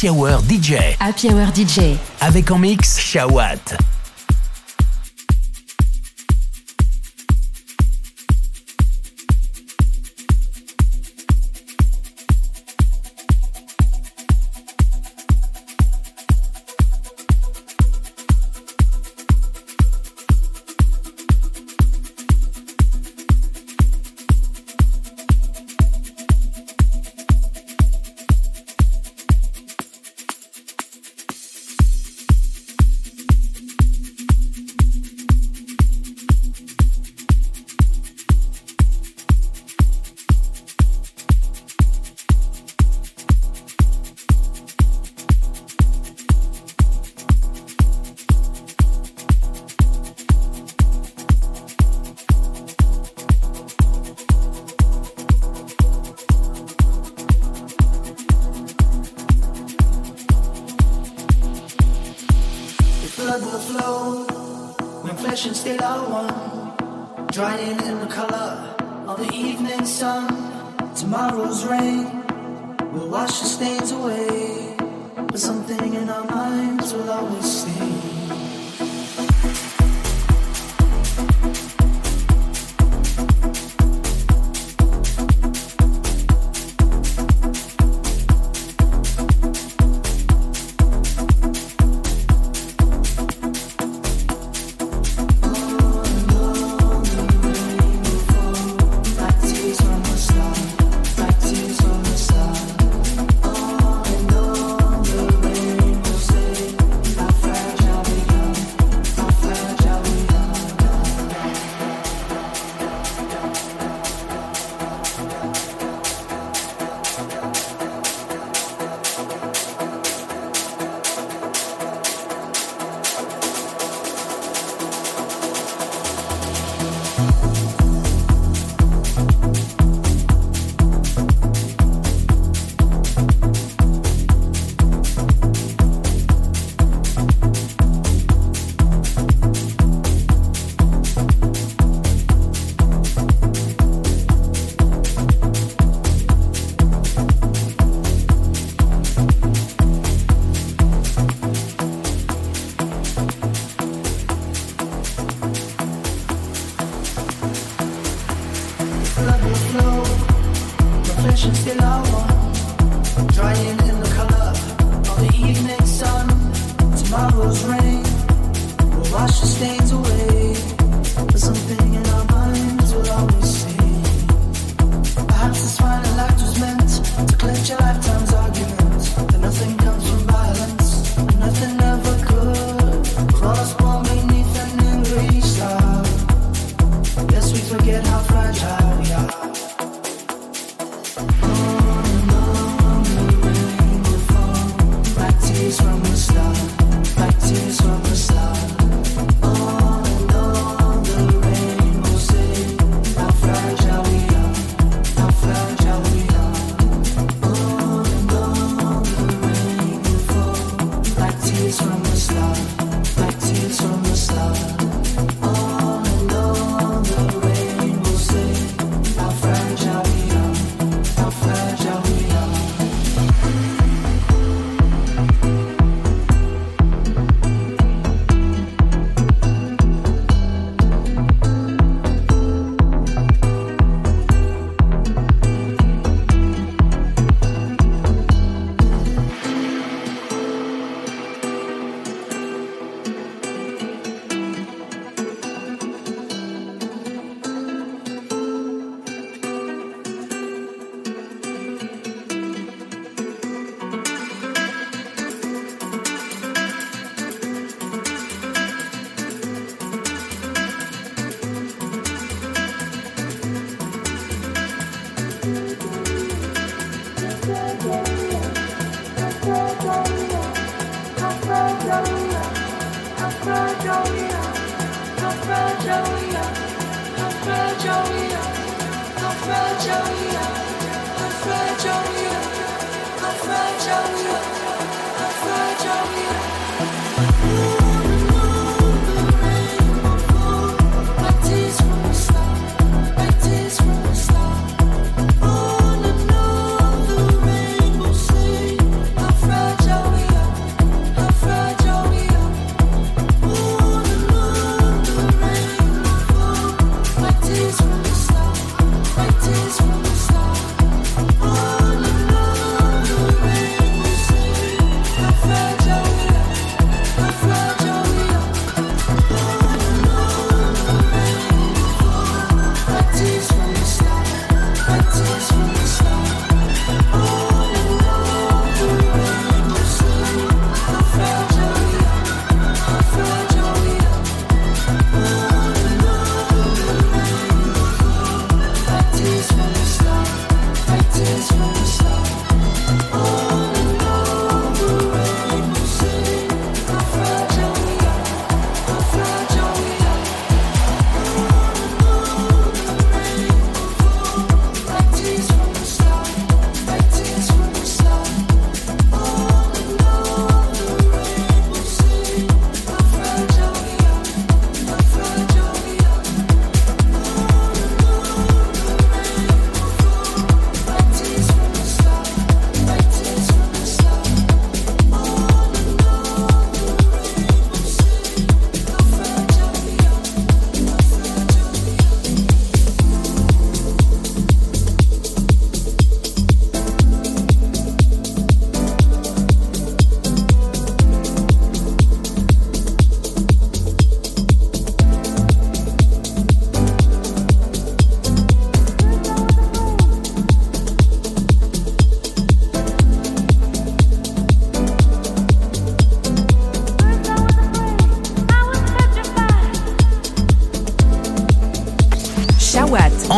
Happy Hour DJ. Happy Hour DJ. Avec en mix Shawat.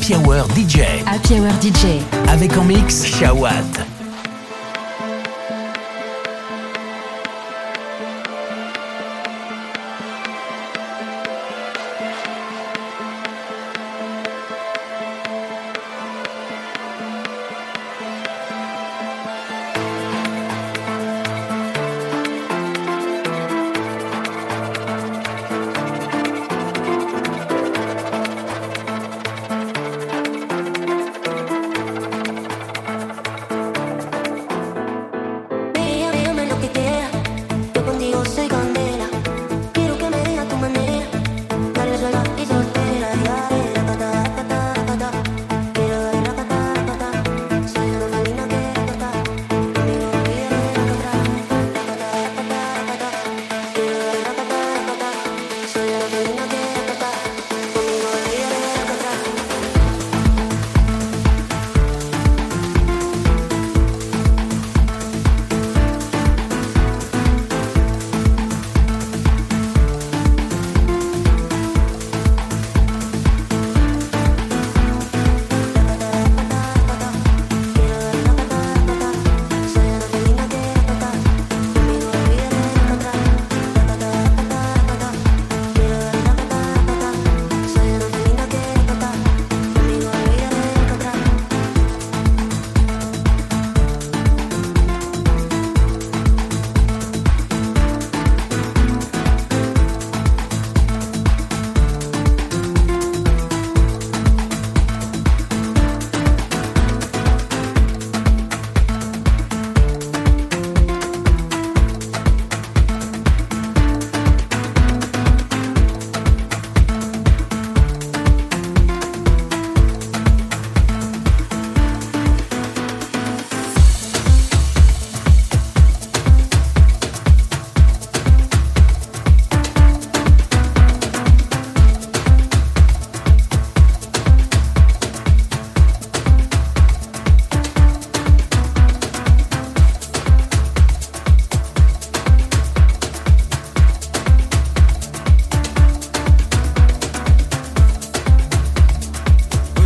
Happy Hour DJ. Happy Hour DJ. Avec en mix Shawat.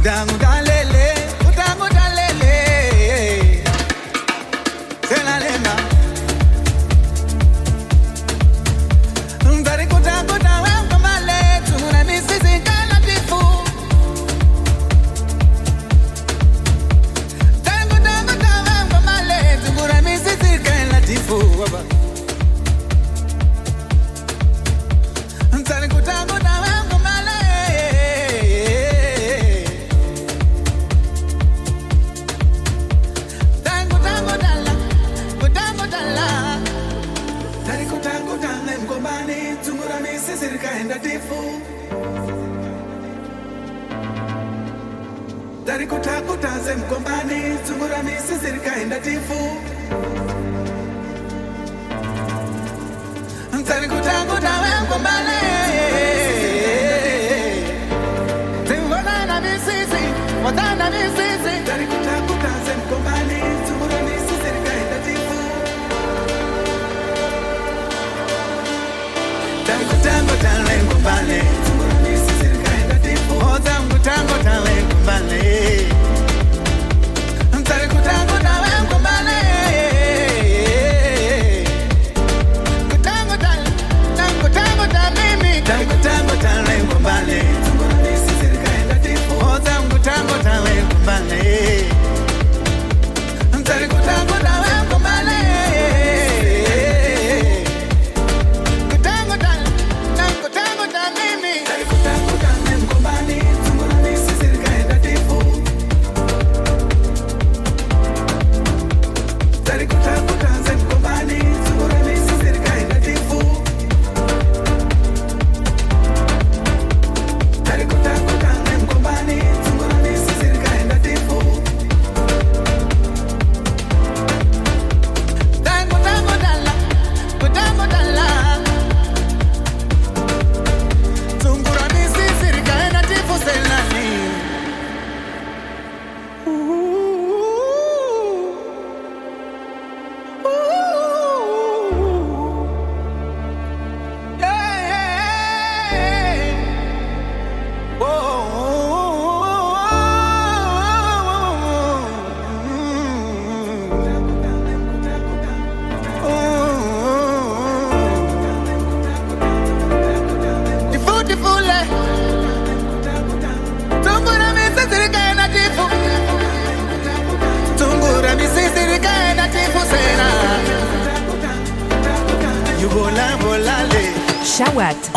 down, darling. What I miss is company.